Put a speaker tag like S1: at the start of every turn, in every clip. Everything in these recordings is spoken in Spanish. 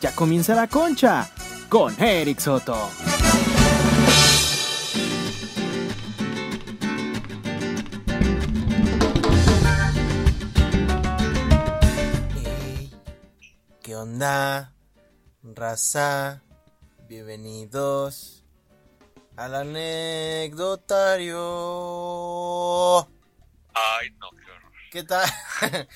S1: Ya comienza la concha con Eric Soto.
S2: Hey, ¿Qué onda? Raza, bienvenidos al anecdotario.
S3: Ay, no, qué horror.
S2: ¿Qué tal?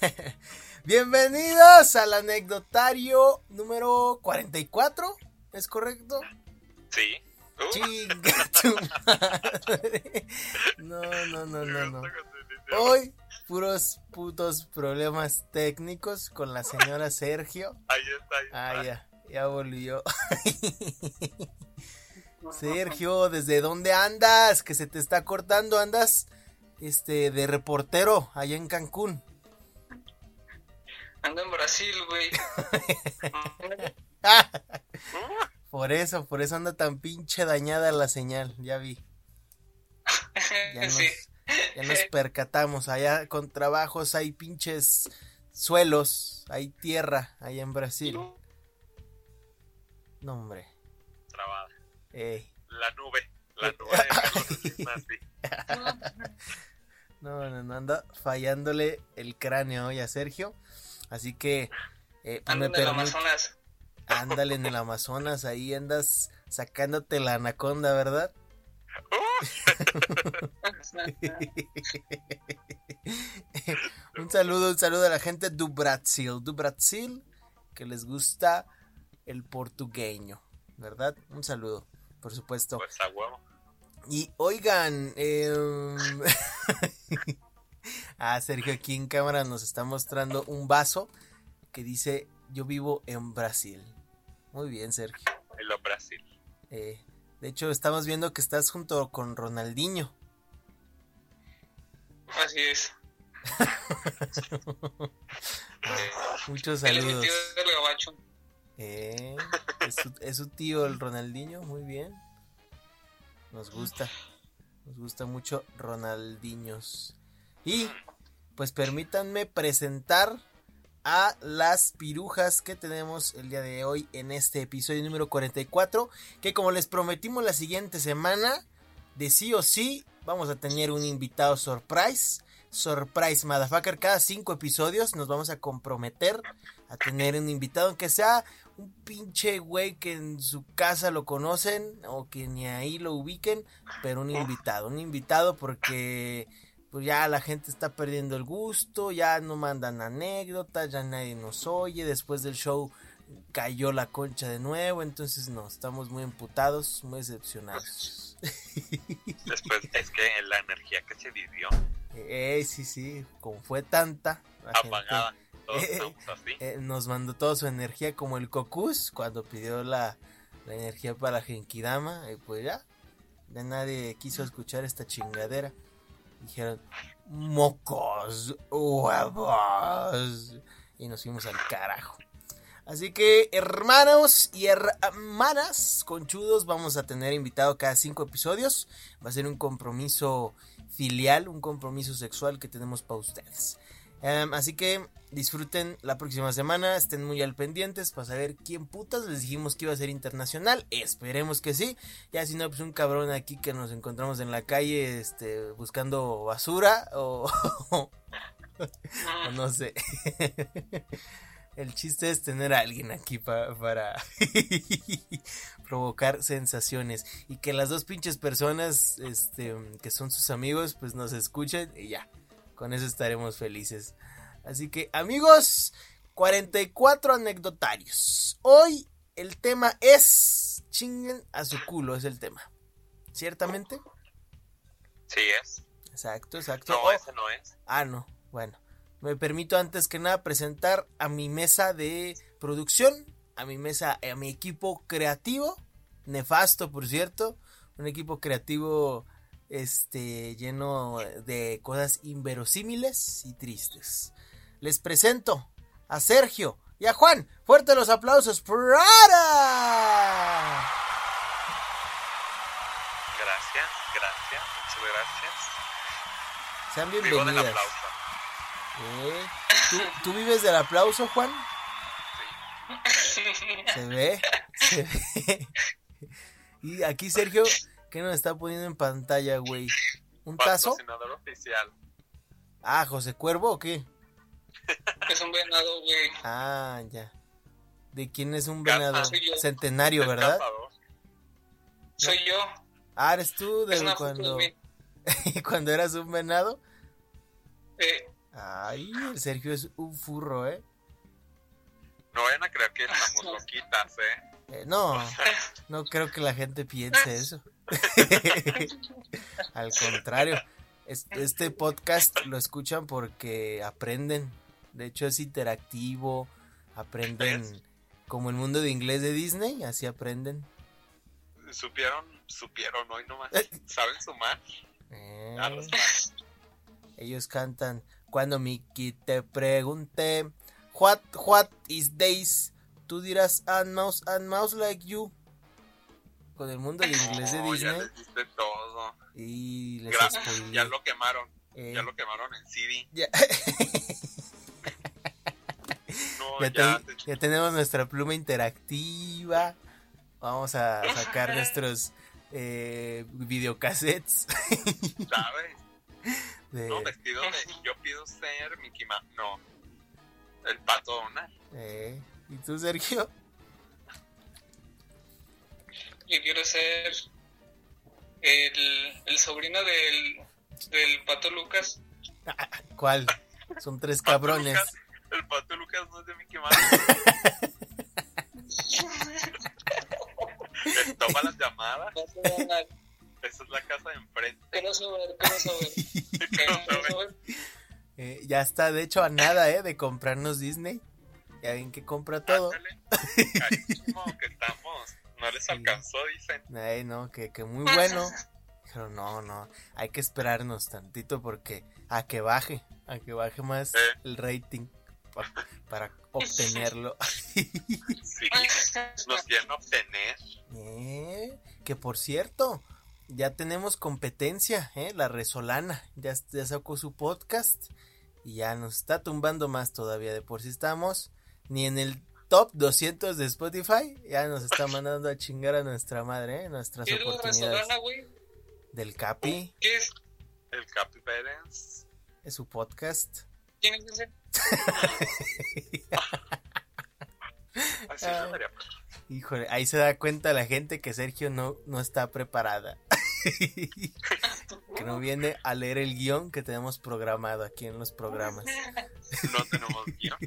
S2: Bienvenidos al anecdotario número 44, ¿es correcto?
S3: Sí. Uh,
S2: Chinga tu madre. No, no, no, no, no. Hoy, puros putos problemas técnicos con la señora Sergio.
S3: Ahí está, ahí está.
S2: Ah, ya, ya volvió. Sergio, ¿desde dónde andas? Que se te está cortando, andas este de reportero allá en Cancún.
S4: Ando en Brasil, güey.
S2: Por eso, por eso anda tan pinche dañada la señal, ya vi. Ya nos,
S4: sí.
S2: ya nos percatamos, allá con trabajos hay pinches suelos, hay tierra allá en Brasil. No, hombre.
S3: Trabada.
S2: Ey.
S3: La nube. La nube.
S2: No, no, no, anda fallándole el cráneo hoy a Sergio. Así que eh, pues me
S4: en el. Amazonas.
S2: Ándale en el Amazonas, ahí andas sacándote la anaconda, ¿verdad? un saludo, un saludo a la gente do Brasil, do Brasil, que les gusta el portugueño, ¿verdad? Un saludo, por supuesto.
S3: Pues a huevo.
S2: Y oigan, em, ah, Sergio aquí en cámara nos está mostrando un vaso que dice yo vivo en Brasil. Muy bien, Sergio.
S3: En lo Brasil.
S2: Eh, de hecho, estamos viendo que estás junto con Ronaldinho.
S4: Así es.
S2: Muchos saludos.
S4: tío del gabacho.
S2: Eh, es, su, es su tío el Ronaldinho, muy bien. Nos gusta. Nos gusta mucho Ronaldinhos. Y pues permítanme presentar a las pirujas que tenemos el día de hoy en este episodio número 44. Que como les prometimos la siguiente semana, de sí o sí, vamos a tener un invitado surprise. Surprise Motherfucker. Cada cinco episodios nos vamos a comprometer a tener un invitado, aunque sea un pinche güey que en su casa lo conocen o que ni ahí lo ubiquen, pero un invitado, un invitado porque pues ya la gente está perdiendo el gusto, ya no mandan anécdotas, ya nadie nos oye, después del show cayó la concha de nuevo, entonces no, estamos muy emputados, muy decepcionados.
S3: Después, es que la energía que se vivió,
S2: Eh, sí, sí, como fue tanta, la gente,
S3: apagada. Todos
S2: Eh,
S3: estamos así.
S2: eh, nos mandó toda su energía como el Cocus cuando pidió la, la energía para Genkidama. Y pues ya, ya nadie quiso escuchar esta chingadera. Dijeron, mocos, huevos. Y nos fuimos al carajo. Así que, hermanos y hermanas conchudos, vamos a tener invitado cada cinco episodios. Va a ser un compromiso filial, un compromiso sexual que tenemos para ustedes. Em, así que disfruten la próxima semana, estén muy al pendientes para saber quién putas les dijimos que iba a ser internacional. Esperemos que sí. Ya si no, pues un cabrón aquí que nos encontramos en la calle este, buscando basura o, no sé. El chiste es tener a alguien aquí pa- para provocar sensaciones y que las dos pinches personas este, que son sus amigos pues nos escuchen y ya. Con eso estaremos felices. Así que amigos, 44 anecdotarios. Hoy el tema es chinguen a su culo, es el tema. ¿Ciertamente?
S3: Sí es.
S2: Exacto, exacto.
S3: No,
S2: Oh,
S3: ese no es.
S2: Ah, no. Bueno, me permito antes que nada presentar a mi mesa de producción, a mi mesa, a mi equipo creativo, nefasto por cierto, un equipo creativo este lleno de cosas inverosímiles y tristes. Les presento a Sergio y a Juan. Fuerte los aplausos. ¡Prada!
S3: Gracias, gracias, muchas gracias.
S2: Sean
S3: Vivo del
S2: bienvenidas.
S3: aplauso.
S2: Eh, ¿Tú, tú vives del aplauso, Juan?
S3: Sí,
S2: Se ve, se ve. Y aquí Sergio, ¿qué nos está poniendo en pantalla, güey? ¿Un tazo?
S3: Patrocinador oficial.
S2: Ah, José Cuervo o qué?
S4: Es un venado, güey.
S2: Ah, ya. ¿De quién es un venado?
S4: Soy yo.
S2: Centenario,
S3: El
S2: ¿verdad?
S4: Soy yo.
S2: Ah, eres tú de cuando, cuando eras un venado.
S4: Eh,
S2: Ay, el Sergio es un furro, ¿eh?
S3: No vayan a creer que estamos loquitas, ¿eh?
S2: Eh, no, no creo que la gente piense eso. Al contrario, es- este podcast lo escuchan porque aprenden. De hecho, es interactivo. Aprenden como el mundo de inglés de Disney, así aprenden.
S3: Supieron, supieron hoy nomás.
S2: Eh.
S3: ¿Saben sumar?
S2: Eh,
S3: A los
S2: ellos cantan. Cuando Mickey te pregunte, What, what is days? Tú dirás, and mouse, and mouse like you. Con el mundo de inglés de
S3: No, ya
S2: Disney.
S3: les diste todo.
S2: Y les
S3: Gracias. Ya lo quemaron.
S2: Eh,
S3: Ya lo quemaron en CD.
S2: ya-
S3: No,
S2: ya
S3: ya.
S2: te- ya tenemos nuestra pluma interactiva. Vamos a sacar nuestros eh, videocassettes.
S3: ¿Sabes?
S2: de-
S3: No, vestido de. Yo pido ser Mickey Mouse. No. El pato Donald.
S2: eh, ¿Y tú, Sergio?
S4: Yo quiero ser el, el sobrino del, del pato Lucas.
S2: ¿Cuál? Son tres
S3: Pato
S2: cabrones.
S3: Lucas. El pato Lucas no es de Mickey Mouse. Toma las llamadas. Esa es la casa de enfrente.
S4: Crossover, crossover. Crossover.
S2: Eh, ya está, de hecho, a nada, ¿eh? De comprarnos Disney. Ya ven que compra todo.
S3: Ándale. Carísimo que estamos. No les alcanzó, dicen.
S2: Ay, no, que, que muy bueno. Pero no, no. Hay que esperarnos tantito porque a que baje. A que baje más
S3: Eh.
S2: el rating. pa- para obtenerlo.
S3: Sí. Nos quieren obtener.
S2: Eh, que por cierto, ya tenemos competencia, ¿eh? La Resolana ya, ya sacó su podcast y ya nos está tumbando más todavía. De por si estamos ni en el top 200 de Spotify, ya nos está mandando a chingar a nuestra madre, ¿eh? Nuestras
S4: ¿Qué es la
S2: oportunidades.
S4: Güey?
S2: Del Capi,
S4: ¿Qué es?
S3: El Capi Pérez.
S2: es su podcast.
S4: ¿Quién es ese?
S3: Así
S2: Ah. Híjole, ahí se da cuenta la gente que Sergio no, no está preparada. que no viene a leer el guion que tenemos programado aquí en los programas.
S3: No tenemos guion.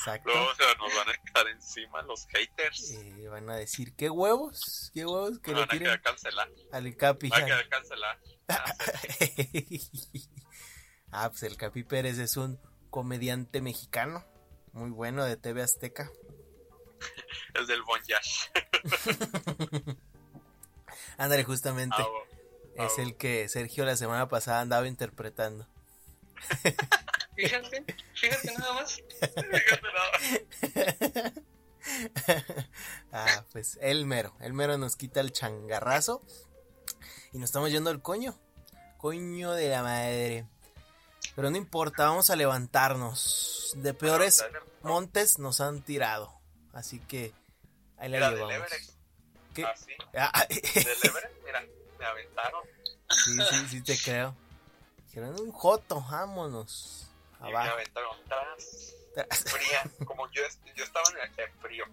S2: Exacto.
S3: Luego se nos van a quedar encima los haters.
S2: Eh, van a decir, ¿qué huevos? ¿Qué huevos que
S3: van a cancelar.
S2: al Capi?
S3: Va a quedar cancelar. Ah,
S2: ah, pues el Capi Pérez es un comediante mexicano, muy bueno de TV Azteca.
S3: Es del Bon Yash.
S2: Ándale, justamente,
S3: Ah, oh.
S2: es
S3: ah,
S2: el que Sergio la semana pasada andaba interpretando.
S4: Fíjate, fíjate nada más.
S3: fíjate nada.
S2: ah, pues el mero, el mero nos quita el changarrazo y nos estamos yendo al coño. Coño de la madre. Pero no importa, vamos a levantarnos. De peores montes nos han tirado. Así que ahí la llevamos. ¿Qué? Ah,
S3: Del Everest, mira, me aventaron.
S2: sí, sí, sí te creo. Dijeron un joto, vámonos.
S3: Y me
S2: Abajo.
S3: aventaron tras. Fría. Como yo, yo estaba en el el frío.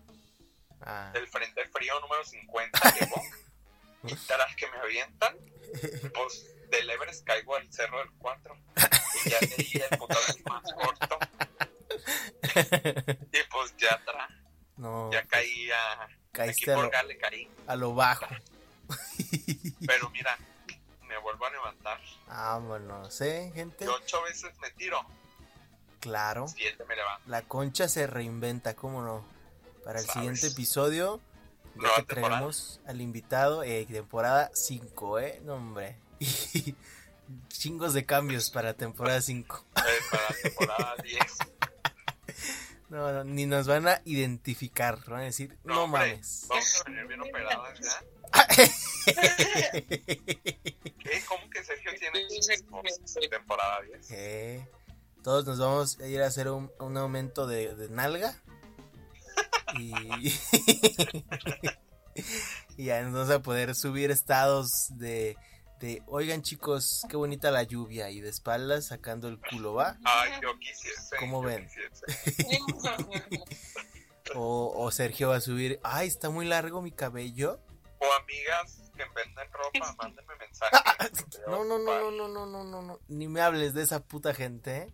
S2: Ah,
S3: Del frente frío número 50 llegó. Y tras que me avientan, pues del Everest caigo al cerro del 4. Y ya ahí el putazo más corto. Y pues ya atrás,
S2: no,
S3: ya caí a. Aquí
S2: caíste a
S3: por
S2: lo,
S3: caí.
S2: a lo bajo.
S3: Pero mira, me vuelvo a levantar.
S2: Vámonos, ¿eh, gente?
S3: Y ocho veces me tiro,
S2: Claro.
S3: siete me levanto.
S2: La concha se reinventa, ¿cómo no? Para el
S3: Sabes.
S2: siguiente episodio, ya que traemos al invitado, eh, temporada 5, ¿eh? No, hombre. Chingos de cambios para temporada 5.
S3: Eh, para la temporada 10.
S2: No, no, ni nos van a identificar, van a decir, no,
S3: hombre,
S2: mames.
S3: Vamos a venir bien operadas ya. ¿Qué? ¿Cómo que Sergio tiene temporada 10?
S2: Eh, Todos nos vamos a ir a hacer un, un aumento de, de nalga. Y, y ya nos vamos a poder subir estados de, de, oigan chicos, qué bonita la lluvia y de espaldas sacando el culo, ¿va?
S3: Ay, yo quisiese.
S2: ¿Cómo
S3: yo
S2: ven? O, o Sergio va a subir, ay, está muy largo mi cabello.
S3: O amigas que venden ropa, mándenme mensajes.
S2: No, no, no, no, no, no, no, no, no, ni me hables de esa puta gente, ¿eh?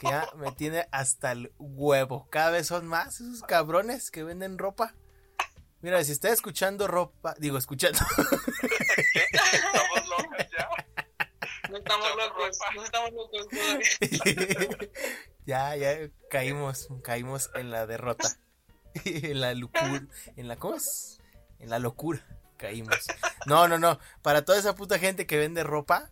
S2: Que ya me tiene hasta el huevo. Cada vez son más esos cabrones que venden ropa. Mira, si está escuchando ropa, digo, escuchando,
S3: Estamos locas ya.
S4: No estamos locos, no estamos locos
S2: ya, ya caímos, caímos en la derrota. en la locura, en la, ¿cómo es? En la locura, caímos. No, no, no, para toda esa puta gente que vende ropa,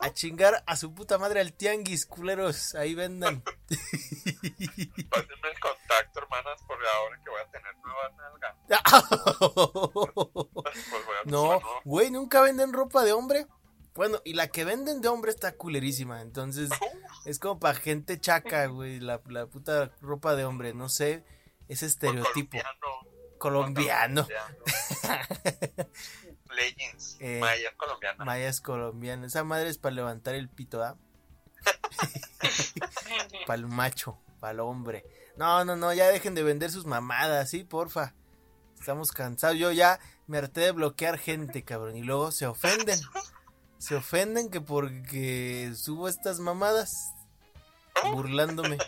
S2: a chingar a su puta madre al tianguis, culeros, ahí venden.
S3: Pásenme el contacto, hermanas, porque ahora que voy a tener nuevas nalgas, pues voy a
S2: No, güey, nunca venden ropa de hombre. Bueno, y la que venden de hombre está culerísima. Entonces, es como para gente chaca, güey. La, la puta ropa de hombre, no sé. Ese estereotipo
S3: Colombiano.
S2: colombiano.
S3: Legends.
S2: Eh,
S3: Maya colombiana.
S2: Mayas colombiano. Esa madre es para levantar el pito, ¿ah? Para el macho, para el hombre. No, no, no, ya dejen de vender sus mamadas, ¿sí? Porfa. Estamos cansados. Yo ya me harté de bloquear gente, cabrón. Y luego se ofenden. Se ofenden que porque subo estas mamadas burlándome.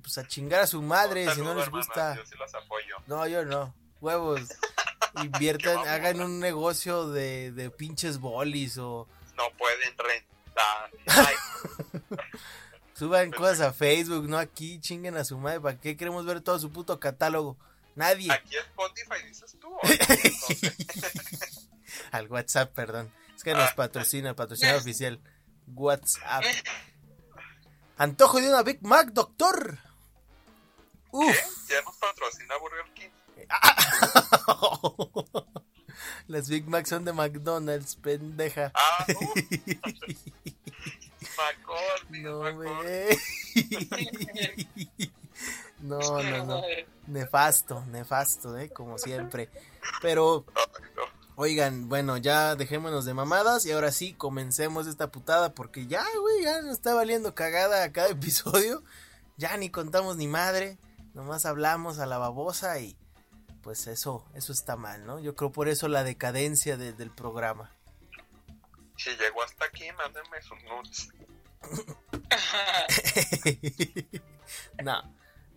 S2: Pues a chingar a su madre si no les
S3: hermanas,
S2: gusta.
S3: Yo sí apoyo.
S2: No, yo no. Huevos. Inviertan, hagan un negocio de, de pinches bolis o
S3: No pueden rentar.
S2: Suban cosas a Facebook, no aquí, chinguen a su madre. ¿Para qué queremos ver todo su puto catálogo? Nadie.
S3: aquí Spotify dices tú.
S2: Al WhatsApp, perdón. Es que nos
S3: Ah.
S2: patrocina, patrocina oficial. WhatsApp. Antojo de una Big Mac, doctor. Uf.
S3: ¿qué? Ya nos patrocina Burger King.
S2: Las Big Macs son de McDonald's, pendeja.
S3: Ah,
S2: No,
S3: McCormick.
S2: güey. No, no, no. Nefasto, nefasto, ¿eh? Como siempre. Pero,
S3: no.
S2: oigan, bueno, ya dejémonos de mamadas y ahora sí, comencemos esta putada porque ya, güey, ya nos está valiendo cagada a cada episodio. Ya ni contamos ni madre, nomás hablamos a la babosa y pues eso, eso está mal, ¿no? Yo creo por eso la decadencia de- del programa.
S3: Si llegó hasta aquí, mándenme sus nudes.
S2: no,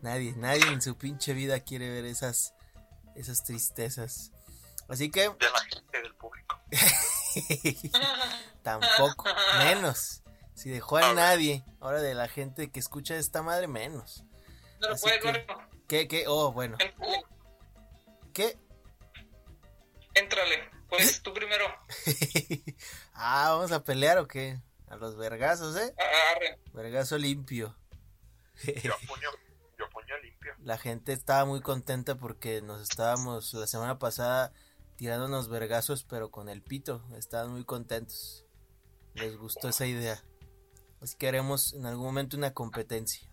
S2: nadie, nadie en su pinche vida quiere ver esas, esas tristezas. Así que
S3: De la gente del público.
S2: tampoco, menos. Si dejó a nadie, ahora de la gente que escucha esta madre, menos.
S4: No lo
S2: Así
S4: puedes
S2: que-. ¿Qué, qué? Oh, bueno.
S4: Éntrale,
S2: ¿Qué?
S4: éntrale. Pues tú primero.
S2: ah, ¿vamos a pelear o qué? A los vergazos, ¿eh?
S4: Arre.
S2: Vergazo limpio.
S3: Yo puño, yo puño limpio.
S2: La gente estaba muy contenta porque nos estábamos la semana pasada tirándonos vergazos, pero con el pito. Estaban muy contentos. Les gustó esa idea. Así que haremos en algún momento una competencia.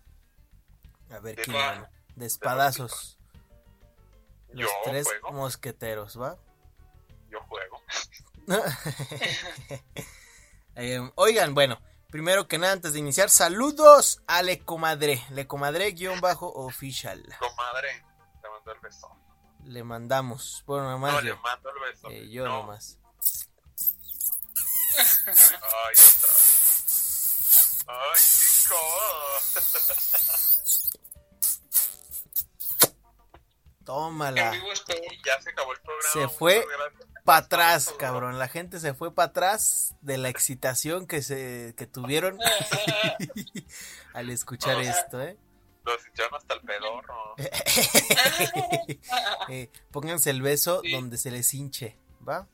S2: A ver
S3: ¿De
S2: quién gana. De espadazos. Los
S3: Yo
S2: tres
S3: juego,
S2: mosqueteros, ¿va?
S3: yo juego.
S2: Eh, oigan, bueno, primero que nada, antes de iniciar, saludos a Le Comadre. Le Comadre guion bajo oficial.
S3: Comadre, te mando el beso.
S2: Le mandamos. Bueno,
S3: No, le
S2: yo.
S3: mando el beso.
S2: Eh, yo
S3: no.
S2: nomás.
S3: Ay, otra vez. Ay, chico.
S2: Tómala.
S4: En vivo
S3: ya se acabó el programa.
S2: Se fue. Para atrás, cabrón. La gente se fue para atrás de la excitación que se que tuvieron al escuchar esto, ¿eh?
S3: Lo sintieron hasta el pedorro.
S2: Eh, Pónganse el beso
S4: Sí.
S2: donde se les hinche, ¿va?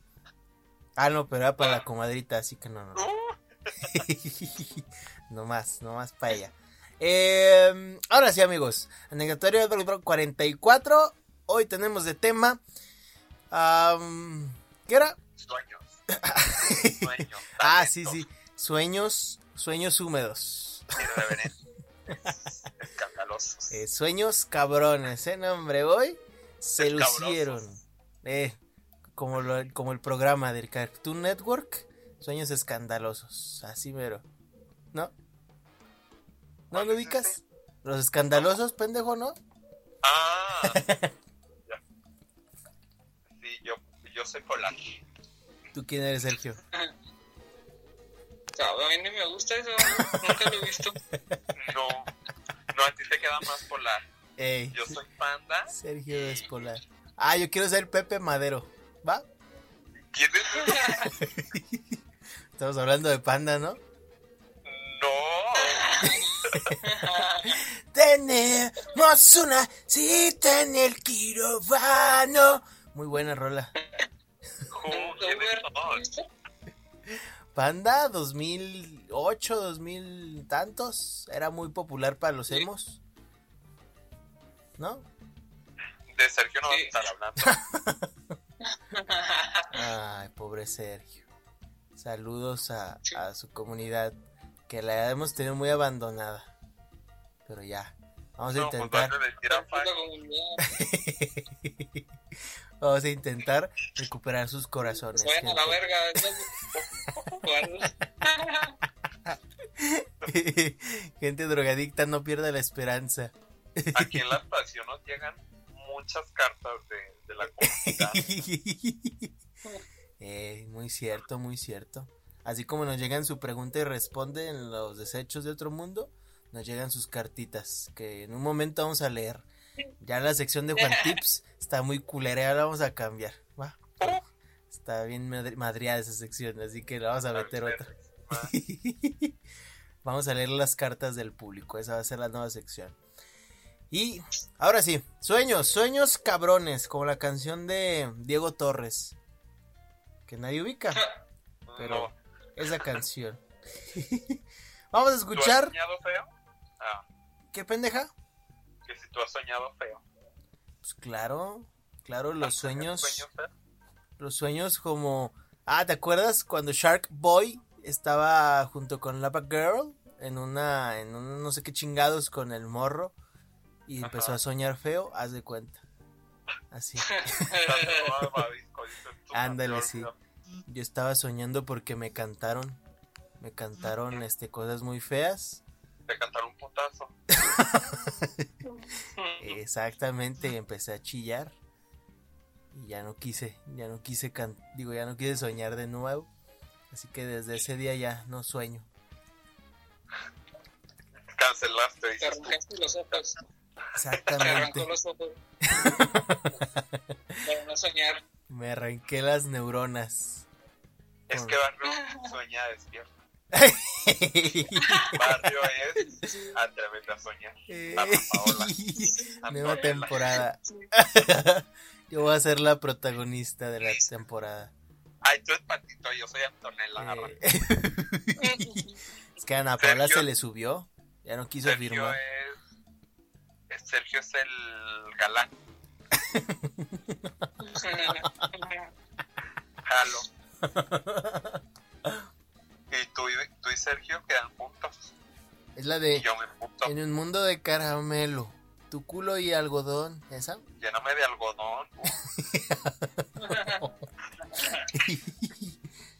S2: Ah, no, pero era para la comadrita, así que no, no. no. No más, no más para ella. Eh, ahora sí, amigos. Anecdotario 44. Hoy tenemos de tema. ¿Qué era?
S3: sueños. Sueños.
S2: Ah, sí, sí. Sueños, sueños húmedos.
S3: Escandalosos.
S2: Eh, sueños cabrones, ¿eh? No, hombre, hoy Se
S3: Escabrosos.
S2: lucieron. Eh, como, lo- como el programa del Cartoon Network, Sueños Escandalosos. Así mero. ¿No? ¿No
S3: ¿Cuál
S2: lo ubicas? Los escandalosos, pendejo, ¿no?
S3: Ah, yo, soy polar.
S2: ¿Tú quién eres, Sergio?
S4: Sabe, a mí ni me gusta eso. Nunca lo he visto.
S3: No, no, a ti te queda más polar.
S2: Ey,
S3: Yo soy panda.
S2: Sergio es polar. Ah, yo quiero ser Pepe Madero. ¿Va?
S3: ¿Quién es?
S2: Estamos hablando de panda, ¿no?
S3: No,
S2: Tenemos una cita en el quirófano. Muy buena rola. Panda 2008, 2000 tantos. Era muy popular para los emos. ¿No?
S3: de Sergio no a estar hablando.
S2: Ay, pobre Sergio. Saludos a, a su comunidad que la hemos tenido muy abandonada. Pero ya, vamos a
S3: No, pues
S2: intentar,
S3: vas
S2: vamos a intentar recuperar sus corazones.
S4: Vayan a la verga.
S2: Gente drogadicta, no pierda la esperanza.
S3: Aquí en la estación nos llegan muchas cartas de, de la comunidad.
S2: Eh, muy cierto, muy cierto. Así como nos llegan su pregunta y responde en los desechos de otro mundo, nos llegan sus cartitas que en un momento vamos a leer. Ya la sección de Juan Tips está muy culera, la vamos a cambiar. ¿va? Está bien madri- madreada esa sección, así que la vamos a meter otra. Vamos a leer las cartas del público, esa va a ser la nueva sección. Y ahora sí, sueños, sueños cabrones, como la canción de Diego Torres, que nadie ubica, pero
S3: No.
S2: esa canción. Vamos a
S3: ¿Tú has
S2: escuchar?
S3: Ah,
S2: ¿qué pendeja?
S3: Tú has soñado feo.
S2: Pues claro, claro, los
S3: ¿Has tenido
S2: sueños, los sueños como, ah, ¿te acuerdas cuando Shark Boy estaba junto con Lava Girl en una, en un no sé qué chingados con el morro y empezó a soñar feo? Haz de cuenta, así. Ándale, sí. Yo estaba soñando porque me cantaron, me cantaron este cosas muy feas.
S3: Te cantaron un putazo.
S2: Exactamente, y empecé a chillar. Y ya no quise, ya no quise can digo, ya no quise soñar de nuevo. Así que desde ese día ya no sueño.
S3: Cancelaste,
S4: Te arrancaste los ojos. Te
S2: Exactamente.
S4: arrancó los ojos. Para no soñar.
S2: Me arranqué las neuronas.
S3: Es que Barrio sueña despierto. Barrio es atrévete a soñar. Ana Paola.
S2: Nueva
S3: Antonella.
S2: temporada. Yo voy a ser la protagonista de la temporada.
S3: Ay, tú eres patito, yo soy Antonella.
S2: Eh, es que a Ana Paula
S3: Sergio-
S2: se le subió. Ya no quiso
S3: Sergio
S2: firmar.
S3: es, es- Sergio es el galán. Jalo. Y Sergio quedan juntos.
S2: Es la
S3: Y
S2: de
S3: yo me puto.
S2: En un mundo de caramelo. Tu culo y algodón. ¿Esa?
S3: Lléname de algodón.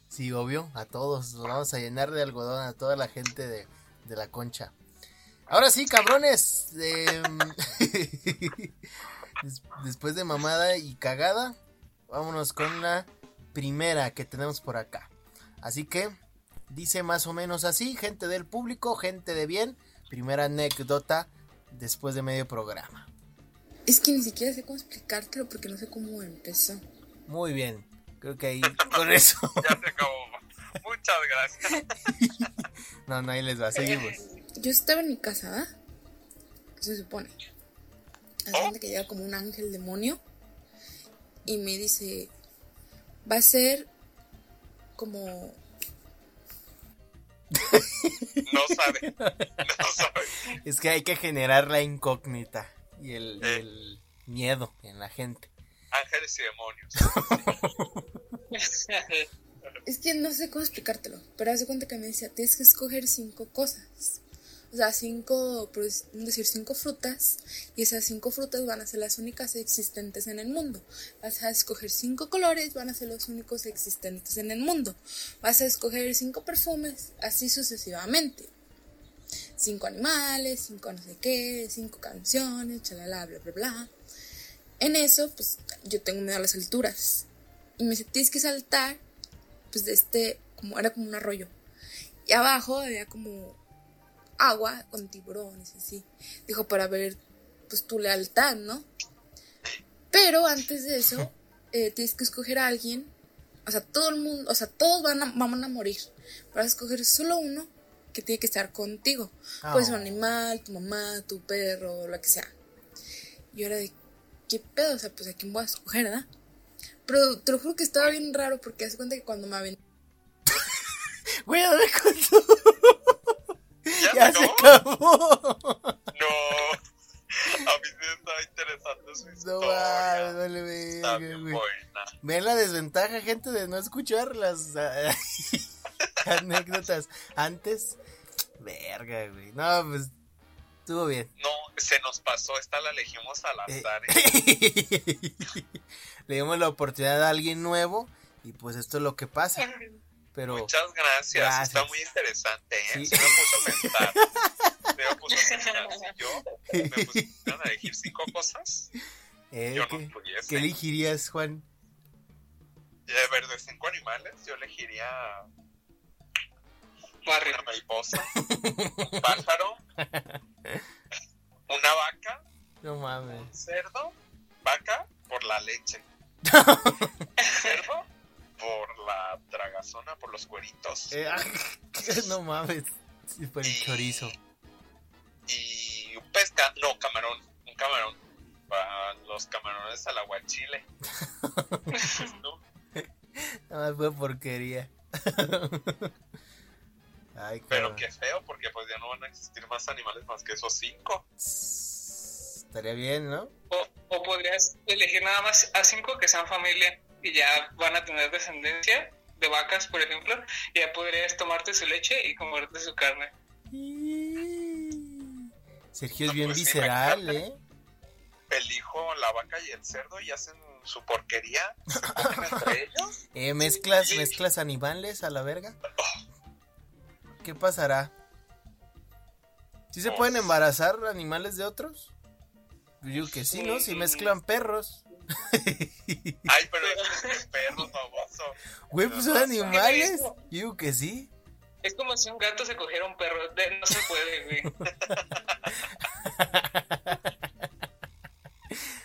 S2: sí, obvio. A todos. Los vamos a llenar de algodón a toda la gente de, de la concha. Ahora sí, cabrones. em, des- después de mamada y cagada, vámonos con la primera que tenemos por acá. Así que dice más o menos así, gente del público, gente de bien. Primera anécdota después de medio programa.
S5: Es que ni siquiera sé cómo explicártelo porque no sé cómo empezó.
S2: Muy bien. Creo que ahí con eso.
S3: Ya se acabó. Muchas gracias.
S2: No, no, ahí les va. Seguimos.
S5: Yo estaba en mi casa, ¿va? Se supone. Hace cuenta que llega como un ángel demonio y me dice, va a ser como...
S3: No sabe. No sabe.
S2: Es que hay que generar la incógnita y el,
S3: Eh.
S2: el miedo en la gente.
S3: Ángeles y demonios.
S5: Es que no sé cómo explicártelo, pero hace cuenta que me decía, tienes que escoger cinco cosas. O sea, cinco, decir, cinco frutas, y esas cinco frutas van a ser las únicas existentes en el mundo. Vas a escoger cinco colores, van a ser los únicos existentes en el mundo. Vas a escoger cinco perfumes, así sucesivamente. Cinco animales, cinco no sé qué, cinco canciones, chalala, bla, bla, bla. En eso, pues yo tengo miedo a las alturas. Y me dice, que saltar, pues de este, como era como un arroyo. Y abajo había como agua con tiburones y así. Dijo, para ver, pues tu lealtad, ¿no? Pero antes de eso, eh, tienes que escoger a alguien. O sea, todo el mundo, o sea, todos van a, van a morir. Para escoger solo uno que tiene que estar contigo. Pues un animal, tu mamá, tu perro, lo que sea. Y ahora de, ¿qué pedo? O sea, pues a quién voy a escoger, ¿verdad? Pero te lo juro que estaba bien raro porque hace cuenta que cuando me aventó.
S2: Güey, a ver cuánto.
S3: ¿Ya,
S2: Ya
S3: se
S2: se
S3: acabó? No. A mí sí estaba interesante su
S2: No
S3: historia.
S2: vale,
S3: Está bien
S2: güey.
S3: buena.
S2: Ven la desventaja, gente, de no escuchar las ah, anécdotas antes. Verga, güey. No, pues estuvo bien.
S3: No, se nos pasó. Esta la elegimos al
S2: Eh,
S3: azar. ¿eh?
S2: Le dimos la oportunidad a alguien nuevo y pues esto es lo que pasa. Pero
S3: Muchas gracias.
S2: Gracias.
S3: Está muy interesante, ¿eh?
S2: Sí.
S3: Se me puso a pensar. Se me puso a pensar. Si yo me pusieran a elegir cinco cosas,
S2: eh,
S3: yo no
S2: ¿qué,
S3: pudiese.
S2: qué elegirías, Juan?
S3: De ver, de cinco animales, yo elegiría una mariposa, un pájaro, una vaca,
S2: No mames.
S3: un cerdo, vaca por la leche, cerdo por la tragazona, por los cueritos.
S2: Eh, ah, no mames. Sí, por el chorizo.
S3: Y un pesca, no, camarón, un camarón. Para los camarones al aguachile. ¿No?
S2: Nada más fue porquería. Ay,
S3: Pero qué feo, porque pues ya no van a existir más animales más que esos cinco.
S2: Estaría bien, ¿no?
S4: O, o podrías elegir nada más a cinco que sean familia y ya van a tener descendencia de vacas, por ejemplo, y ya podrías tomarte su leche y comerte su carne.
S2: Sergio es
S3: No,
S2: bien
S3: pues
S2: visceral. ¿eh?
S3: El hijo, la vaca y el cerdo y hacen su porquería. Se entre ellos.
S2: Eh, mezclas, mezclas animales a la verga. ¿Qué pasará? ¿Sí se
S3: No
S2: pueden embarazar animales de otros? Yo que sí, ¿no? Si mezclan perros.
S3: Ay, pero es que perros, baboso.
S2: Güey, pues son animales. Yo digo que sí.
S4: Es como si un gato se cogiera un perro. De- no se puede, güey.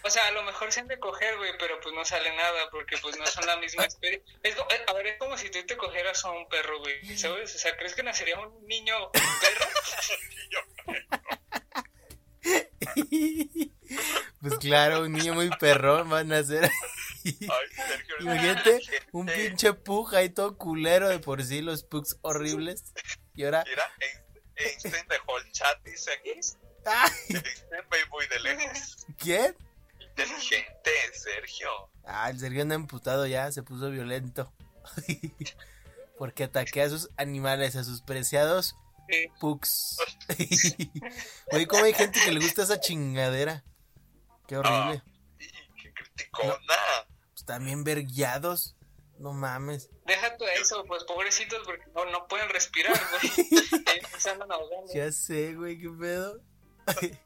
S4: O sea, a lo mejor se han de coger, güey, pero pues no sale nada porque pues no son la misma especie. Es, a ver, es como si tú te cogieras a un perro, güey, ¿sabes? O sea, ¿crees que nacería un niño perro?
S2: Pues claro, un niño muy perrón van a ser. Imagínate un pinche pug ahí todo culero de por sí, los pugs horribles. Y ahora.
S3: Mira, Einstein dejó el chat, dice aquí. Einstein ve muy de lejos.
S2: ¿Quién?
S3: Inteligente, Sergio.
S2: Ah, el Sergio anda emputado ya, se puso violento. Porque ataqué a sus animales, a sus preciados
S4: Sí.
S2: pugs. Oye, ¿cómo hay gente que le gusta esa chingadera? Qué horrible.
S3: Y qué criticona.
S2: Pues también verguiados. No mames.
S4: Deja tú eso, pues pobrecitos porque no, no pueden respirar, güey. Eh, se andan ahogando.
S2: Ya sé, güey, qué pedo.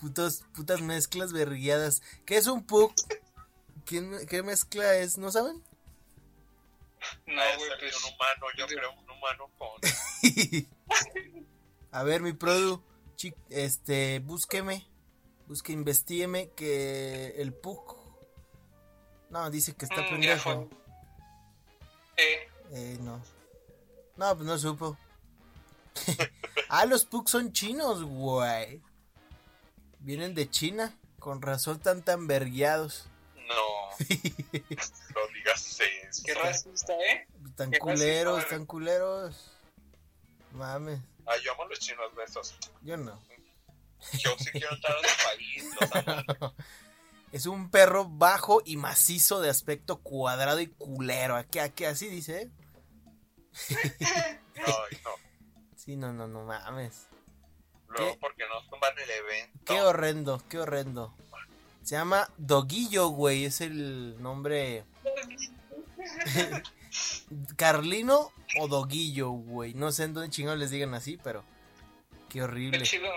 S2: Putos, putas mezclas verguiadas. ¿Qué es un pug? ¿Quién- ¿Qué mezcla es? ¿No saben?
S4: No,
S3: Ah,
S4: güey, pues...
S3: un humano, yo creo un humano con.
S2: A ver, mi produ, este, búsqueme, busque, investígueme que el pug. No, dice que está
S4: Mm,
S2: pendejo.
S4: Eh,
S2: Eh, no. No, pues no supo. ah, los pugs son chinos, güey. Vienen de China. Con razón tan tan vergueados.
S3: No. no digas eso.
S4: qué racista, ¿eh?
S2: Están
S4: Qué
S2: culeros, están culeros. Mames,
S3: Ay, yo amo los chinos de esos.
S2: yo no.
S3: Yo sí quiero entrar a su país, los amo.
S2: Es un perro bajo y macizo de aspecto cuadrado y culero. Aquí, aquí, así dice, ¿eh?
S3: Ay, no.
S2: Sí, no, no, no mames.
S3: Luego
S2: ¿Qué?
S3: porque nos tumban el evento.
S2: Qué horrendo, qué horrendo. Se llama Doguillo, güey. Es el nombre. Carlino o Doguillo, güey. No sé en dónde chingados les digan así, pero. Qué
S4: Qué
S2: horrible.
S4: chido.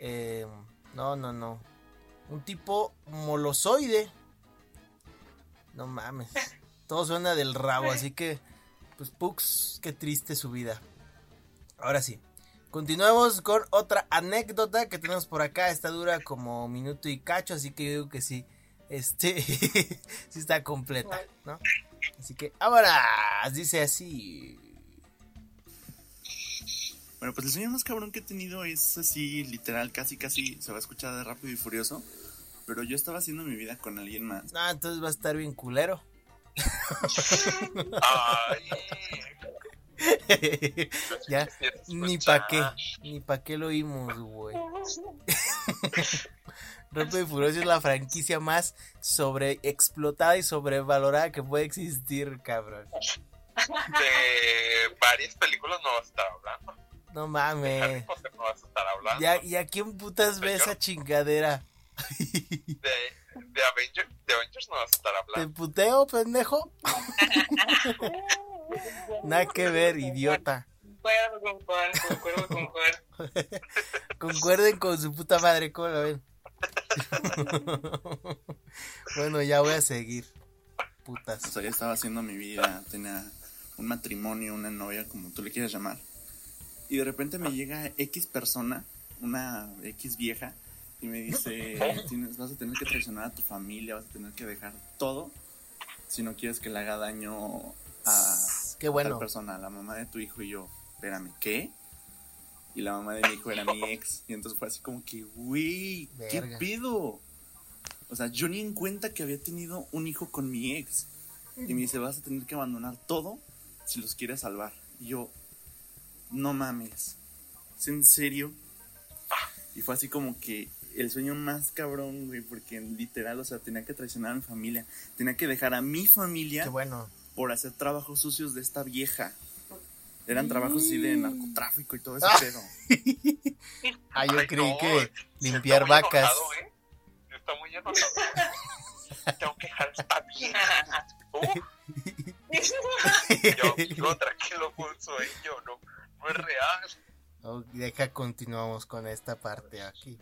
S2: Eh, no, no, no. Un tipo molosoide. No mames. Todo suena del rabo, así que. Pues Pux, qué triste su vida. Ahora sí. Continuamos con otra anécdota que tenemos por acá. Esta dura como minuto y cacho, así que yo digo que sí. Este. sí está completa, ¿no? Así que, ahora. Dice así.
S6: Bueno, pues el sueño más cabrón que he tenido es así, literal, casi, casi se va a escuchar de rápido y furioso. Pero yo estaba haciendo mi vida con alguien más.
S2: Ah, entonces va a estar bien culero.
S3: Ay,
S2: ya, ni pa' qué, ni pa' qué lo oímos, güey. Rápido y Furioso es la franquicia más sobreexplotada y sobrevalorada que puede existir, cabrón.
S3: De varias películas no vas a estar hablando.
S2: No
S3: De Harry
S2: mames.
S3: Potter no vas a estar hablando.
S2: ¿Y a quién putas ve esa chingadera?
S3: De, de, Avengers, de Avengers no vas a estar
S2: ¿Te
S3: hablando.
S2: puteo, pendejo? Nada que ver, idiota.
S4: Concuerdo con Juan, concuerdo con Juan.
S2: Concuerden con su puta madre, ¿cómo la ven? bueno, ya voy a seguir. Putas.
S6: O sea, ya estaba haciendo mi vida, tenía un matrimonio, una novia, como tú le quieras llamar. Y de repente me llega X persona, una X vieja, y me dice, "Tienes- vas a tener que traicionar a tu familia, vas a tener que dejar todo si no quieres que le haga daño a
S2: Qué
S6: tal
S2: bueno.
S6: persona, a la mamá de tu hijo y yo, espérame, ¿qué? Y la mamá de mi hijo era mi ex. Y entonces fue así como que, güey, ¿qué pedo? O sea, yo ni en cuenta que había tenido un hijo con mi ex. Y me dice, vas a tener que abandonar todo si los quieres salvar. Y yo, no mames. ¿Es en serio? Y fue así como que el sueño más cabrón, güey, porque literal, o sea, tenía que traicionar a mi familia. Tenía que dejar a mi familia
S2: Qué bueno.
S6: por hacer trabajos sucios de esta vieja. Eran trabajos así de narcotráfico y todo ese
S2: Ah.
S6: pedo.
S2: Ah, yo
S3: Ay,
S2: creí
S3: no,
S2: que limpiar
S3: está muy
S2: vacas.
S3: enojado, ¿eh? Está muy enojado. Tengo que dejar esta vieja. Yo, no, tranquilo, un sueño, no, no es real.
S2: Oh, deja, continuamos con esta parte aquí.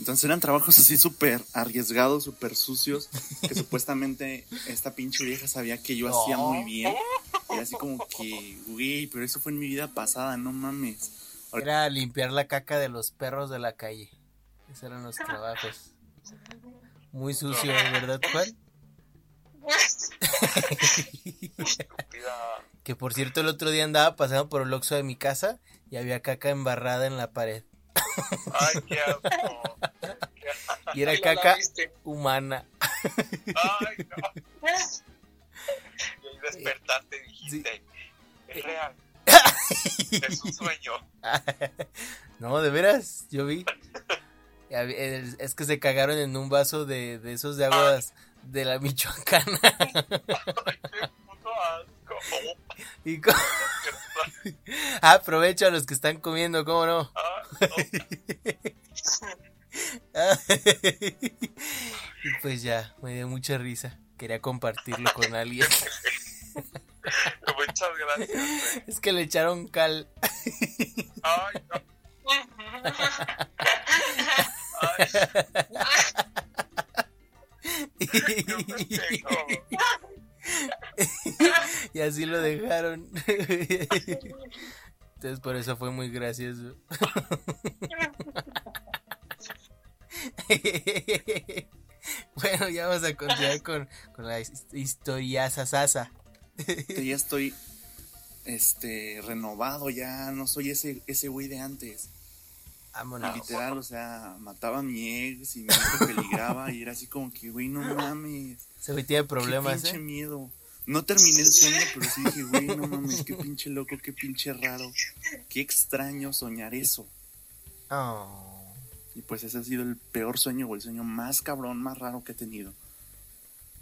S6: Entonces eran trabajos así súper arriesgados, súper sucios, que supuestamente esta pinche vieja sabía que yo
S2: No.
S6: hacía muy bien. Y así como que, güey, pero eso fue en mi vida pasada, no mames.
S2: Era limpiar la caca de los perros de la calle. Esos eran los trabajos. Muy sucio, ¿verdad, Juan? Que por cierto, el otro día andaba pasando por el oxo de mi casa y había caca embarrada en la pared.
S3: Ay, qué asco.
S2: Y era caca humana.
S3: Ay, no. Y ahí despertaste y dijiste, es real. Es un sueño.
S2: No, de veras, yo vi. Es que se cagaron en un vaso de, de esos de aguas de la Michoacana.
S3: Ay, qué puto asco.
S2: Y aprovecho a los que están comiendo, ¿cómo no?
S3: ah,
S2: y pues ya, me dio mucha risa. Quería compartirlo con alguien.
S3: Muchas gracias.
S2: Es que le echaron cal.
S3: Ay, no. Ay.
S2: y así lo dejaron. Entonces por eso fue muy gracioso. bueno, ya vamos a continuar con, con la his- historia sasasa.
S6: Que ya estoy este renovado, ya no soy ese, ese güey de antes. Y
S2: Vámonos.
S6: literal, o sea, mataba a mi ex y mi hijo peligraba y era así como que, güey, no mames.
S2: Se güey tiene
S6: Qué
S2: problemas,
S6: pinche
S2: ¿eh?
S6: miedo. No terminé el sueño, pero sí dije, güey, no mames, qué pinche loco, qué pinche raro. Qué extraño soñar eso.
S2: Oh.
S6: Y pues ese ha sido el peor sueño o el sueño más cabrón, más raro que he tenido.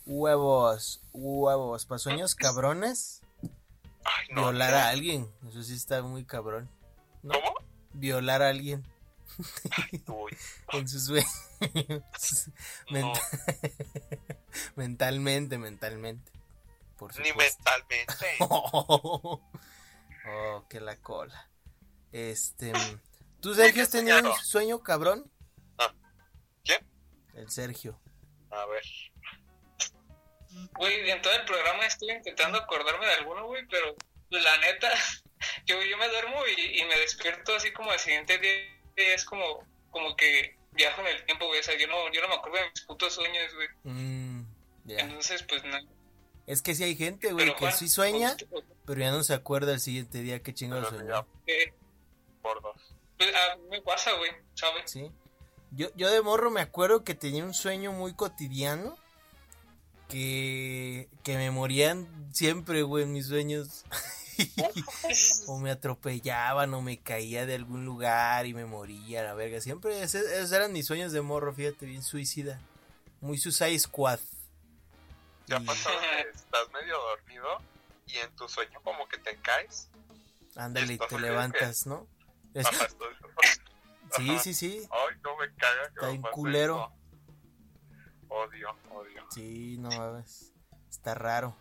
S2: Huevos, huevos. Para sueños cabrones,
S3: Ay, no.
S2: violar a alguien. Eso sí está muy cabrón. ¿no?
S3: ¿Cómo?
S2: violar a alguien En sus sueños.
S3: No,
S2: mentalmente, mentalmente. Por
S3: ni mentalmente.
S2: oh, que la cola. Este. ¿Tú, Sergio, has tenido un sueño cabrón?
S3: Ah, ¿quién?
S2: El Sergio.
S3: A ver.
S4: Güey, en todo el programa estuve intentando acordarme de alguno, güey, pero la neta, yo, yo me duermo y, y me despierto así como al siguiente día es como, como que viajo en el tiempo, güey. O sea, yo no, yo no me acuerdo de mis putos sueños, güey.
S2: Mm.
S4: Entonces, pues no.
S2: Es que si hay gente, güey, que
S4: Juan,
S2: sí sueña,
S4: ¿cómo te-
S2: pero ya no se acuerda el siguiente día qué chingados
S3: Pero
S2: soñó.
S4: eh,
S3: Por dos.
S4: pues, a mí me pasa, güey, ¿sabes?
S2: Sí. Yo, yo de morro me acuerdo que tenía un sueño muy cotidiano. Que, que me morían siempre, güey, en mis sueños. o me atropellaban o me caía de algún lugar y me moría, la verga. Siempre esos eran mis sueños de morro, fíjate, bien suicida. Muy Suicide Squad.
S3: ¿Te ha
S2: Y-
S3: pasado que estás medio dormido y en tu sueño como que te caes?
S2: Ándale, y te levantas, ¿no?
S3: Estoy-
S2: Sí, sí, sí.
S3: Ay, no me caga
S2: Está
S3: pase
S2: culero.
S3: Odio, odio.
S2: Sí, no mames. Está raro.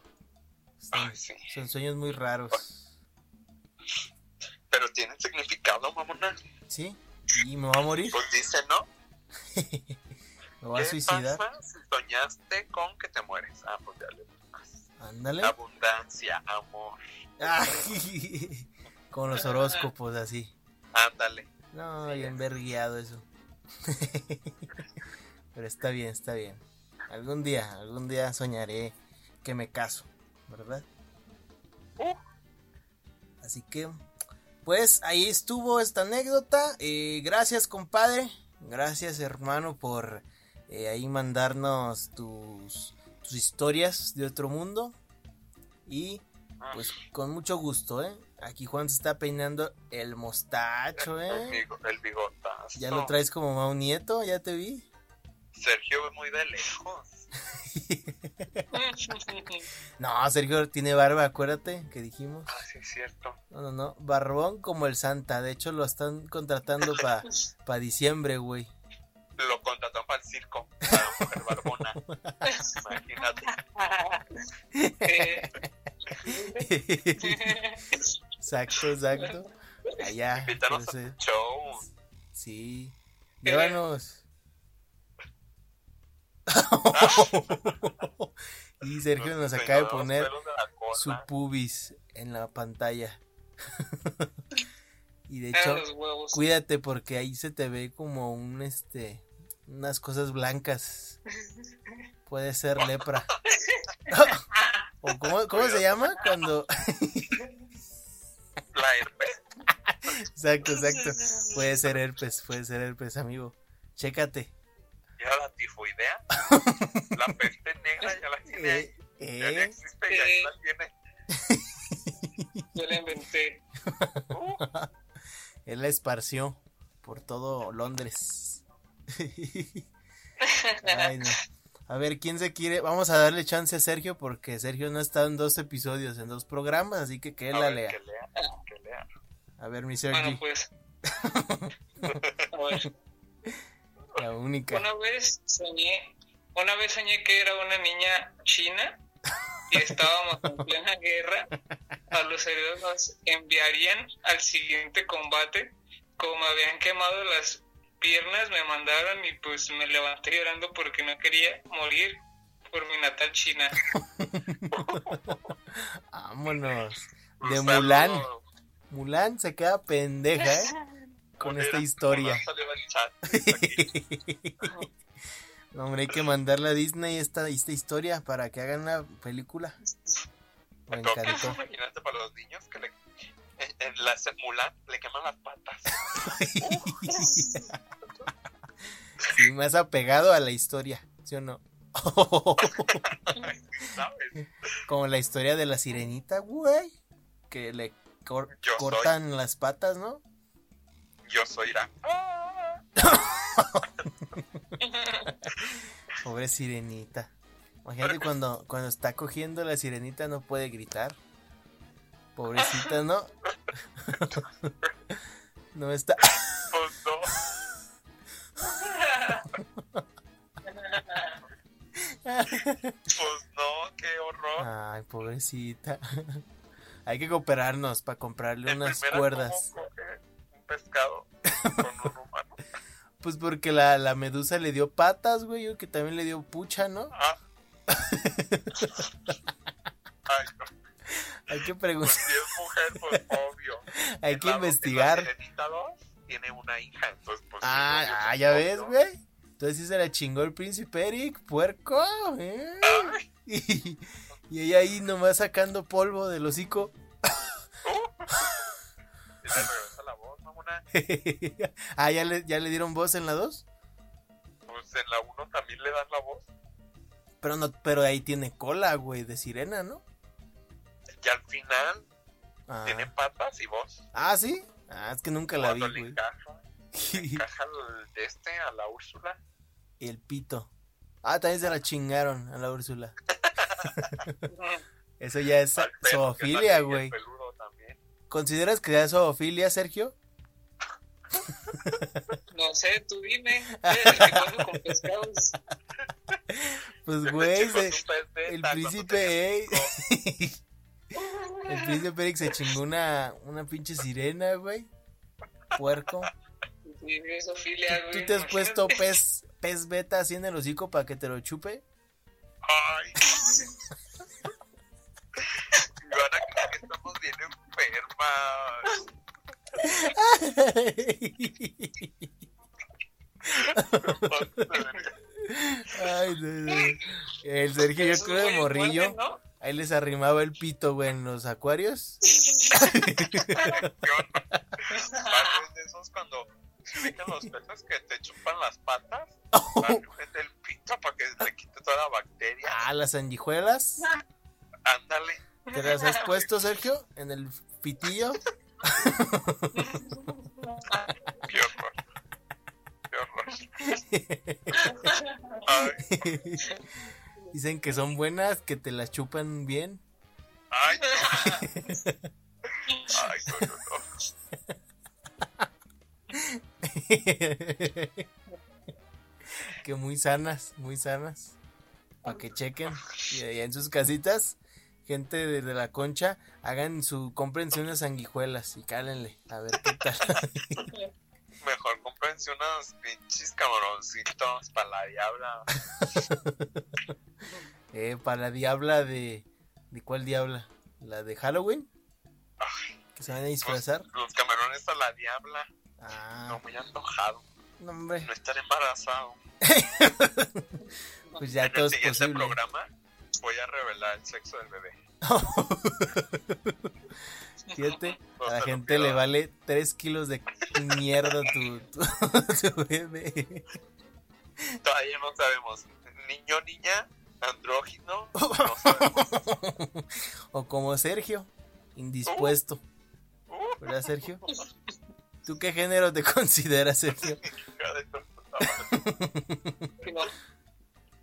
S2: Están-
S3: Ay, sí.
S2: son sueños muy raros.
S3: Pero tienen significado, mamona.
S2: ¿Sí? ¿Y me va a morir?
S3: Pues dice, ¿no?
S2: ¿Me va a
S3: ¿Qué
S2: suicidar?
S3: pasa si soñaste con que te mueres? Ah, pues ya le buscas.
S2: Ándale.
S3: Abundancia, amor.
S2: Ay, Con los horóscopos así.
S3: Ándale.
S2: No, bien vergueado eso. Pero está bien, está bien. Algún día, algún día soñaré que me caso, ¿verdad?
S3: Uh.
S2: Así que, pues ahí estuvo esta anécdota. Eh, gracias, compadre. Gracias, hermano, por eh, ahí mandarnos tus, tus historias de otro mundo. Y pues con mucho gusto, ¿eh? Aquí Juan se está peinando el mostacho,
S3: El,
S2: ¿eh?
S3: el bigotazo.
S2: Ya lo traes como Mau Nieto, ya te vi.
S3: Sergio ve muy de lejos.
S2: No, Sergio tiene barba, acuérdate que dijimos.
S3: Ah, sí, es cierto.
S2: No, no, no, barbón como el Santa. De hecho, lo están contratando para diciembre, güey.
S3: Lo contrató para el circo. Para mujer barbona. Imagínate.
S2: Exacto, exacto. Allá.
S3: Invítanos a show.
S2: Sí. Llévanos. Y Sergio nos acaba de poner
S3: de
S2: su pubis en la pantalla. y de hecho, cuídate porque ahí se te ve como un este unas cosas blancas. Puede ser lepra. ¿O cómo, cómo se llama? Cuando
S3: La herpes.
S2: Exacto, exacto. Puede ser herpes, puede ser herpes, amigo. Chécate.
S3: Ya la tifoidea. La peste negra ya la tiene ahí.
S2: Eh,
S3: Ya ni
S2: eh,
S3: existe y ahí la tiene.
S4: Yo la inventé.
S3: Uh,
S2: él la esparció por todo Londres. Ay, no. A ver, ¿quién se quiere? Vamos a darle chance a Sergio porque Sergio no está en dos episodios, en dos programas, así que que él
S3: a
S2: la
S3: ver,
S2: lea.
S3: Que lea, que lea.
S2: A ver, mi
S4: Bueno,
S2: Sergio,
S4: pues. A ver.
S2: La única.
S4: Una vez soñé, una vez soñé que era una niña china y estábamos en plena guerra. A los heridos nos enviarían al siguiente combate. Como me habían quemado las piernas, me mandaron y pues me levanté llorando porque no quería morir por mi natal China.
S2: Vámonos. De. Mulan. Mulan se queda pendeja, ¿eh? Con esta historia. No, hombre, hay que mandarle a Disney esta, esta historia para que hagan una película. Me encantó.
S3: Imagínate para los niños que le, en, en la Mulan le queman las patas.
S2: Sí, más apegado a la historia, ¿sí o no? Como la historia de la sirenita, güey. Que le cor-
S3: Yo soy.
S2: cortan las patas, ¿no?
S3: Yo soy la.
S2: Pobre sirenita. Imagínate cuando, cuando está cogiendo la sirenita no puede gritar. Pobrecita, ¿no? No está.
S3: Pues no. Pues no, qué horror.
S2: Ay, pobrecita. Hay que cooperarnos para comprarle unas cuerdas.
S3: ¿cómo coge un pescado con un humano?
S2: Pues porque la, la medusa le dio patas, güey. Yo que también le dio pucha, ¿no?
S3: Ah. Ay, no.
S2: Hay que
S3: Pues
S2: preguntar.
S3: si es mujer, pues obvio.
S2: Hay
S3: En
S2: que
S3: la-
S2: investigar.
S3: En la Sirenita 2 tiene una hija, entonces pues...
S2: Ah, ah, ya ves, güey. Entonces sí se la chingó el príncipe Eric, puerco. ¿eh? Y, y ella ahí nomás sacando polvo del hocico.
S3: y le regresa la voz, mamona.
S2: ah, ¿ya le, ¿ya le dieron voz en la 2?
S3: Pues en la 1 también le dan la voz.
S2: Pero no, pero ahí tiene cola, güey, de sirena, ¿no?
S3: Y al final
S2: Ah,
S3: tiene patas y voz.
S2: ¿Ah, sí. Ah, es que nunca la vi,
S3: le
S2: güey.
S3: encaja, le encaja el de este a la Úrsula.
S2: Y el pito. Ah, también se la chingaron a la Úrsula. Eso ya es zoofilia, güey. ¿Consideras que es zoofilia, Sergio?
S4: No sé, tú dime. Come con pescados.
S2: Pues, güey, se- el príncipe,
S3: tenías
S2: el príncipe Eric se chingó una, una pinche sirena, güey. Puerco.
S4: Sí, eso filia,
S2: ¿Tú
S4: güey.
S2: te has
S4: imagínate.
S2: puesto pez, pez beta así en el hocico para que te lo chupe?
S3: Ay. Y van a creer que estamos bien enfermas.
S2: Ay, no, no. El Sergio, yo creo de morrillo. Ahí les arrimaba el pito, güey, en los acuarios.
S3: De esos cuando se los peces que te chupan las patas,
S2: Oh.
S3: el pito para que le quite toda la bacteria.
S2: Ah, las sanguijuelas.
S3: Ándale.
S2: ¿Te las has puesto, Sergio? En el pitillo.
S3: Qué horror. Qué horror. Ay,
S2: Dicen que son buenas, que te las chupan bien.
S3: ay. Ay, no, no, no.
S2: que muy sanas, muy sanas. Para que chequen. Y allá en sus casitas, gente de, de la concha, hagan su, cómprense unas sanguijuelas y cálenle. A ver qué tal.
S3: Mejor cómprense unos pinches camaroncitos para la diabla.
S2: eh, para la diabla de. ¿De cuál diabla? ¿La de Halloween? ¿Que se van a disfrazar?
S3: Los, los camarones a la diabla. No,
S2: Ah,
S3: muy antojado.
S2: no, hombre.
S3: No estar embarazado.
S2: Pues ya
S3: en
S2: todo
S3: el
S2: es
S3: siguiente
S2: posible.
S3: programa voy a revelar el sexo del bebé.
S2: Fíjate, a la gente le vale 3 kilos de mierda tu, tu, tu bebé.
S3: Todavía no sabemos. Niño, niña, andrógino. No sabemos.
S2: O como Sergio, indispuesto.
S3: Uh,
S2: ¿Verdad, Sergio? ¿Tú qué género te consideras, Sergio?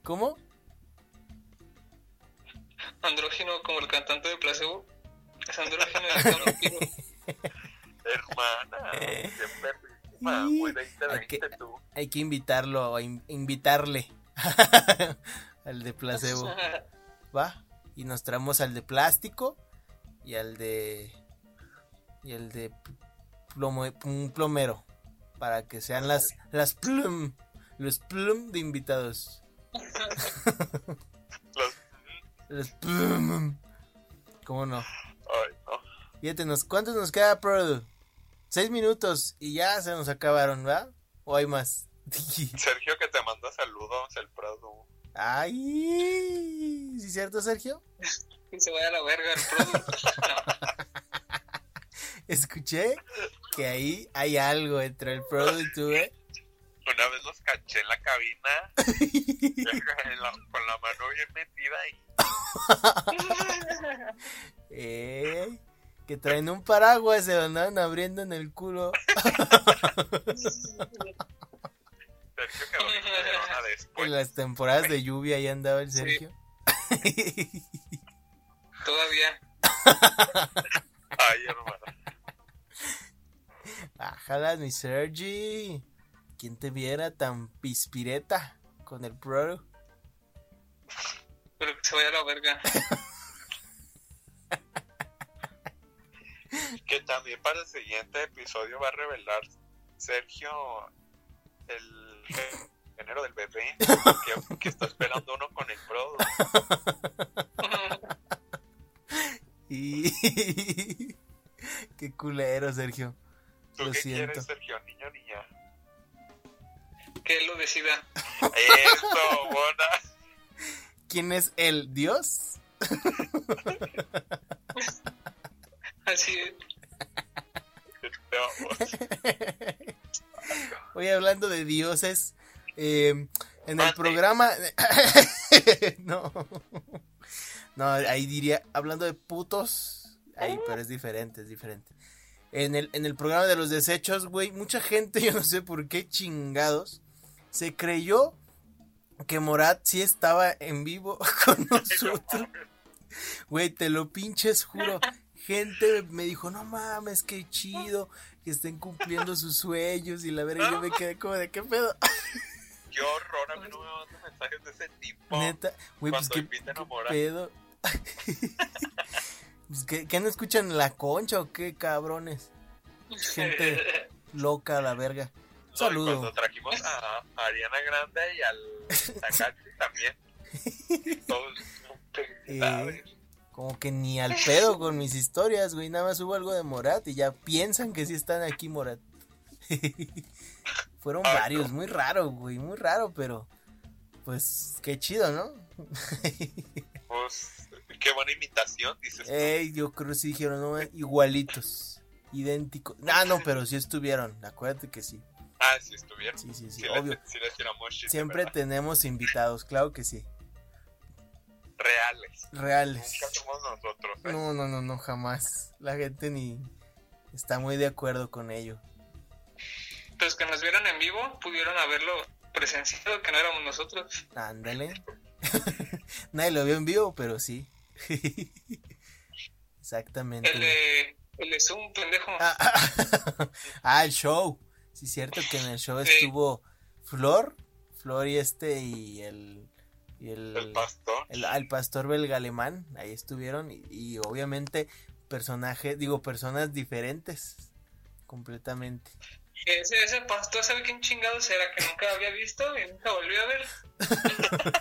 S2: ¿Cómo?
S4: Andrógino como el cantante de Placebo. Es vampiro.
S3: Hermana, perrísima. 20,
S2: hay que-
S3: 20 tú.
S2: Hay que invitarlo, a in- invitarle al de placebo. ¿Va? Y nos traemos al de plástico y al de. Y al de plomo, un plomero. Para que sean las, las plum. Los plum de invitados.
S3: Los-.
S2: ¿Cómo no?
S3: Ay, no.
S2: Fíjate, nos, ¿cuántos nos queda, Produ? Seis minutos y ya se nos acabaron, ¿va? ¿O hay más?
S3: Sergio que te manda saludos, el Prado.
S2: Ay, ¿sí es cierto, Sergio?
S4: Que se vaya a la verga el producto.
S2: Escuché que ahí hay algo entre el Produ y tú, ¿eh?
S3: Una vez los caché en la cabina en la- con la mano bien metida y
S2: Eh, que traen un paraguas se lo andaban abriendo en el culo.
S3: Sergio quedó después.
S2: En las temporadas de lluvia ahí andaba el Sergio.
S4: Todavía.
S3: Ay, hermano.
S2: Déjala, mi Sergi. ¿Quién te viera tan pispireta con el pro?
S4: Pero que se vaya a la verga.
S3: Que también para el siguiente episodio va a revelar Sergio el género del bebé que, que está esperando uno con el pro.
S2: Y... Qué culero, Sergio.
S3: ¿Tú
S2: Lo
S3: qué
S2: siento.
S3: quieres, Sergio? ¿Niño o niña?
S4: Que él lo decida.
S3: Eso, bona.
S2: ¿Quién es el dios?
S4: Así es.
S2: Hoy hablando de dioses, eh, en el programa... no. No, ahí diría, hablando de putos, ahí, pero es diferente, es diferente. En el, en el programa de los desechos, güey, mucha gente, yo no sé por qué chingados, se creyó que Morat sí estaba en vivo con nosotros. Güey, te lo pinches, juro. Gente me dijo, no mames, qué chido que estén cumpliendo sus sueños y la verga. Yo me quedé como de qué pedo.
S3: Qué horror, a mí no me mandan mensajes de ese tipo.
S2: Neta, güey, pues qué, pedo. pues, ¿qué, qué no escuchan la concha o qué cabrones? Gente loca la verga.
S3: No, y
S2: Saludo.
S3: Cuando trajimos a, a Ariana Grande y al Takashi también. Todos felicidades.
S2: Como que ni al pedo con mis historias, güey. Nada más hubo algo de Morat y ya piensan que sí están aquí Morat. Fueron
S3: Ay,
S2: varios,
S3: no.
S2: muy raro, güey, muy raro, pero pues qué chido, ¿no?
S3: Pues, qué buena imitación, dices.
S2: Ey, yo creo que sí dijeron, no, igualitos, idénticos. Ah, no, pero sí estuvieron, acuérdate que sí.
S3: Ah, sí estuvieron.
S2: Sí, sí, sí,
S3: Sí,
S2: obvio.
S3: les, sí les tiramos chistes,
S2: Siempre tenemos invitados, claro que sí.
S3: Reales.
S2: Reales.
S3: Nunca somos nosotros. ¿eh?
S2: No, no, no, no, jamás. La gente ni está muy de acuerdo con ello.
S4: Los que nos vieron en vivo pudieron haberlo presenciado, que no éramos nosotros.
S2: Ándale. Nadie lo vio en vivo, pero sí. Exactamente.
S4: El de, el de Zoom, pendejo.
S2: Ah, ah, ah, el show. Sí, cierto que en el show
S4: Sí.
S2: estuvo Flor, Flor y este y el y el,
S3: El pastor.
S2: el, el pastor belga alemán, ahí estuvieron y, y obviamente personajes, digo, personas diferentes completamente.
S4: Ese, ese pastor, ¿sabe quién chingados era? Que nunca había visto y nunca volvió a ver.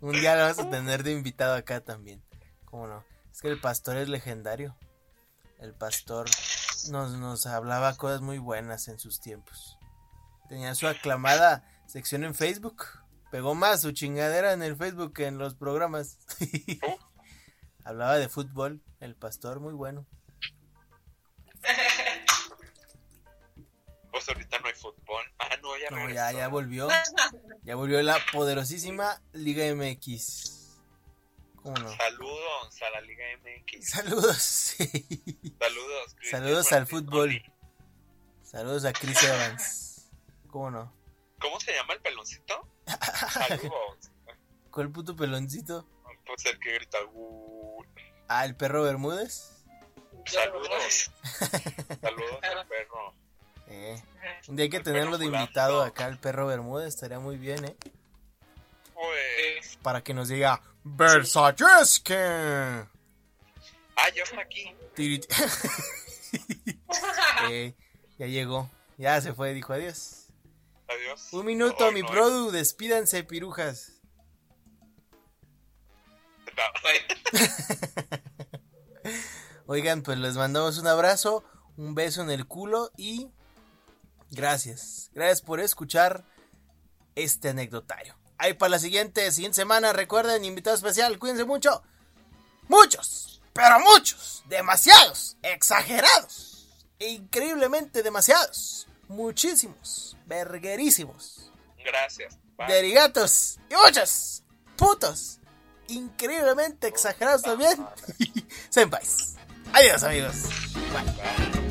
S2: Un día lo vas a tener de invitado acá también. ¿Cómo no? Es que el pastor es legendario. El pastor nos, nos hablaba cosas muy buenas en sus tiempos. Tenía su aclamada sección en Facebook. Pegó más su chingadera en el Facebook que en los programas. Hablaba de fútbol. El pastor, muy bueno.
S3: Pues ahorita no hay fútbol. Ah, no, ya
S2: No, ya, ya volvió. Ya volvió la poderosísima Liga MX. ¿Cómo no?
S3: Saludos a la Liga MX.
S2: Saludos. sí.
S3: Saludos. Cristian
S2: Saludos al fútbol.
S3: Oli.
S2: Saludos a Chris Evans. ¿Cómo no?
S3: ¿Cómo se llama el peloncito? Saludos.
S2: ¿Cuál puto peloncito?
S3: Pues el que grita. "Uh".
S2: Ah, el perro Bermúdez.
S3: Saludos. Saludos al perro.
S2: Eh. Un día hay que
S3: El
S2: tenerlo de invitado acá, el perro Bermúdez. Estaría muy bien, ¿eh?
S3: Pues.
S2: Para que nos diga Versaceski.
S3: Ah, ya está aquí.
S2: Eh, ya llegó. Ya se fue, dijo adiós.
S3: Adiós.
S2: Un minuto, mi
S3: no,
S2: produ. Despídanse, pirujas.
S3: no.
S2: Oigan, pues les mandamos un abrazo, un beso en el culo y gracias. Gracias por escuchar este anecdotario. Ahí para la siguiente, siguiente semana, recuerden, invitado especial, cuídense mucho. Muchos, pero muchos, demasiados, exagerados, increíblemente demasiados, muchísimos, verguerísimos,
S3: Gracias. Bye.
S2: derigatos y muchos, putos, increíblemente exagerados también. Senpais. Adiós amigos. Bye.
S3: Bye.